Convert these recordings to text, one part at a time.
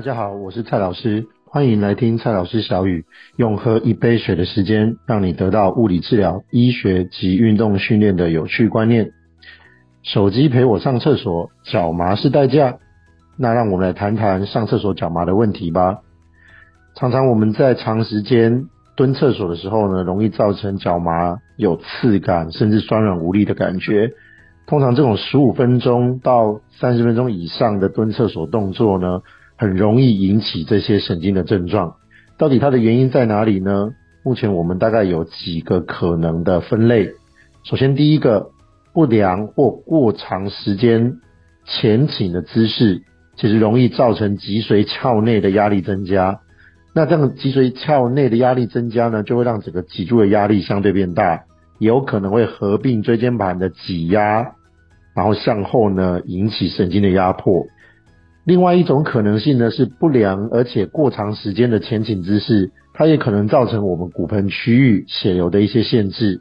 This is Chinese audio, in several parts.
大家好，我是蔡老师，欢迎来听蔡老师小语，用喝一杯水的时间，让你得到物理治疗、医学及运动训练的有趣观念。手机陪我上厕所，脚麻是代价。那让我们来谈谈上厕所脚麻的问题吧。常常我们在长时间蹲厕所的时候呢，容易造成脚麻、有刺感，甚至酸软无力的感觉。通常这种十五分钟到三十分钟以上的蹲厕所动作呢，很容易引起这些神经的症状，到底它的原因在哪里呢？目前我们大概有几个可能的分类。首先，第一个，不良或过长时间前倾的姿势，其实容易造成脊髓鞘内的压力增加。那这样脊髓鞘内的压力增加呢，就会让整个脊柱的压力相对变大，也有可能会合并椎间盘的挤压，然后向后呢引起神经的压迫。另外一种可能性呢，是不良而且过长时间的前倾姿势，它也可能造成我们骨盆区域血流的一些限制。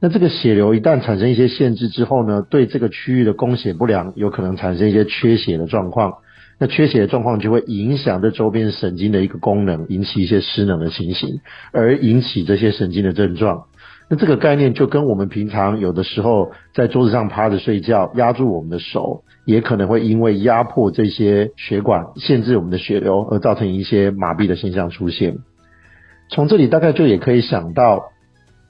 那这个血流一旦产生一些限制之后呢，对这个区域的供血不良，有可能产生一些缺血的状况。那缺血的状况就会影响这周边神经的一个功能，引起一些失能的情形，而引起这些神经的症状。那这个概念就跟我们平常有的时候在桌子上趴着睡觉，压住我们的手，也可能会因为压迫这些血管，限制我们的血流，而造成一些麻痹的现象出现。从这里大概就也可以想到，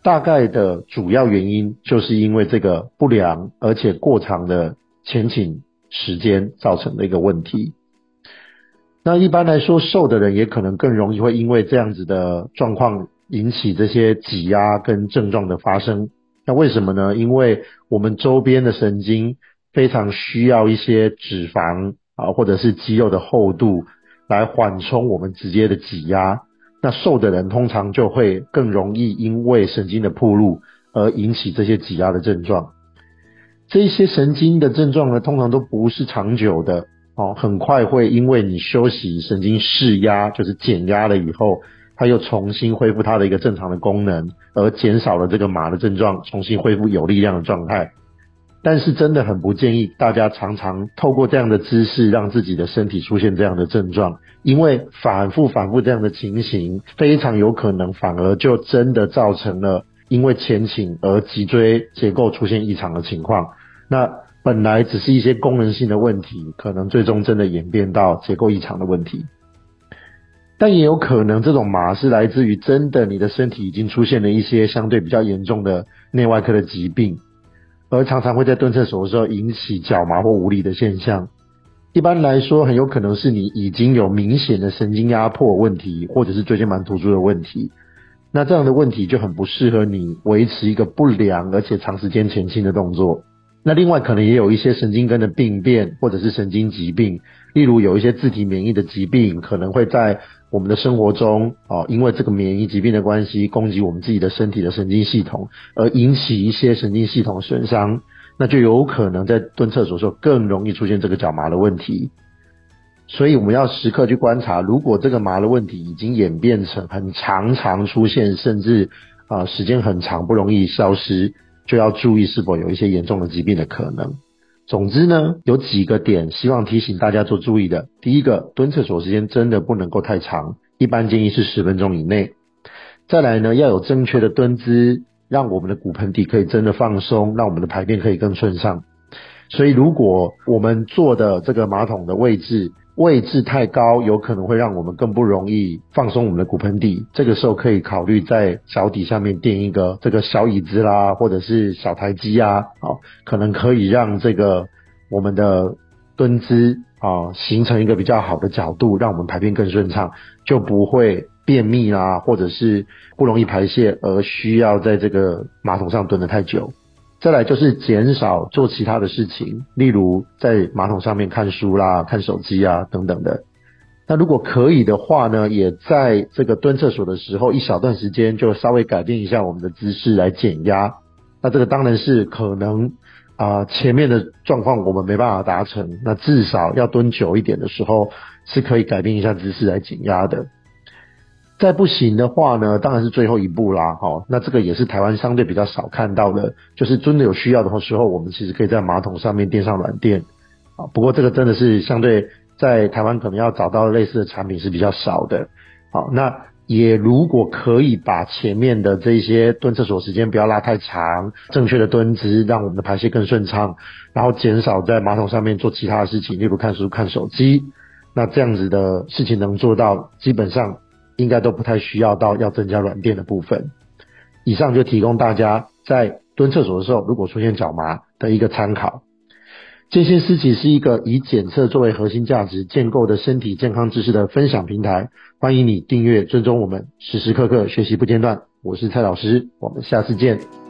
大概的主要原因就是因为这个不良而且过长的前倾时间造成的一个问题。那一般来说，瘦的人也可能更容易会因为这样子的状况。引起这些挤压跟症状的发生，那为什么呢？因为我们周边的神经非常需要一些脂肪啊，或者是肌肉的厚度来缓冲我们直接的挤压。那瘦的人通常就会更容易因为神经的暴露而引起这些挤压的症状。这些神经的症状呢，通常都不是长久的哦，很快会因为你休息，神经释压，就是减压了以后。它又重新恢复它的一个正常的功能，而减少了这个麻的症状，重新恢复有力量的状态。但是真的很不建议大家常常透过这样的姿势让自己的身体出现这样的症状，因为反复反复这样的情形，非常有可能反而就真的造成了因为前倾而脊椎结构出现异常的情况。那本来只是一些功能性的问题，可能最终真的演变到结构异常的问题。但也有可能，这种麻是来自于真的你的身体已经出现了一些相对比较严重的内外科的疾病，而常常会在蹲厕所的时候引起脚麻或无力的现象。一般来说，很有可能是你已经有明显的神经压迫问题，或者是椎间盘突出的问题。那这样的问题就很不适合你维持一个不良而且长时间前倾的动作。那另外可能也有一些神经根的病变，或者是神经疾病，例如有一些自体免疫的疾病，可能会在我们的生活中，哦，因为这个免疫疾病的关系，攻击我们自己的身体的神经系统，而引起一些神经系统损伤，那就有可能在蹲厕所的时候更容易出现这个脚麻的问题。所以我们要时刻去观察，如果这个麻的问题已经演变成很常常出现，甚至啊、时间很长不容易消失，就要注意是否有一些严重的疾病的可能。总之呢，有几个点希望提醒大家做注意的。第一个，蹲厕所时间真的不能够太长，一般建议是十分钟以内。再来呢，要有正确的蹲姿，让我们的骨盆底可以真的放松，让我们的排便可以更顺畅。所以，如果我们坐的这个马桶的位置，位置太高，有可能会让我们更不容易放松我们的骨盆底。这个时候可以考虑在脚底下面垫一个这个小椅子啦，或者是小台机啊，好，可能可以让这个我们的蹲姿啊形成一个比较好的角度，让我们排便更顺畅，就不会便秘啦，或者是不容易排泄而需要在这个马桶上蹲得太久。再来就是减少做其他的事情，例如在马桶上面看书啦、看手机啊等等的。那如果可以的话呢，也在这个蹲厕所的时候，一小段时间就稍微改变一下我们的姿势来减压。那这个当然是可能啊、前面的状况我们没办法达成，那至少要蹲久一点的时候，是可以改变一下姿势来减压的。再不行的话呢，当然是最后一步啦。好，那这个也是台湾相对比较少看到的，就是真的有需要的时候，我们其实可以在马桶上面垫上软垫。啊，不过这个真的是相对在台湾可能要找到类似的产品是比较少的。好，那也如果可以把前面的这些蹲厕所时间不要拉太长，正确的蹲姿让我们的排泄更顺畅，然后减少在马桶上面做其他的事情，例如看书、看手机，那这样子的事情能做到，基本上应该都不太需要到要增加软垫的部分。以上就提供大家在蹲厕所的时候，如果出现脚麻的一个参考。健心思齐是一个以检测作为核心价值建构的身体健康知识的分享平台，欢迎你订阅、尊重我们，时时刻刻学习不间断。我是蔡老师，我们下次见。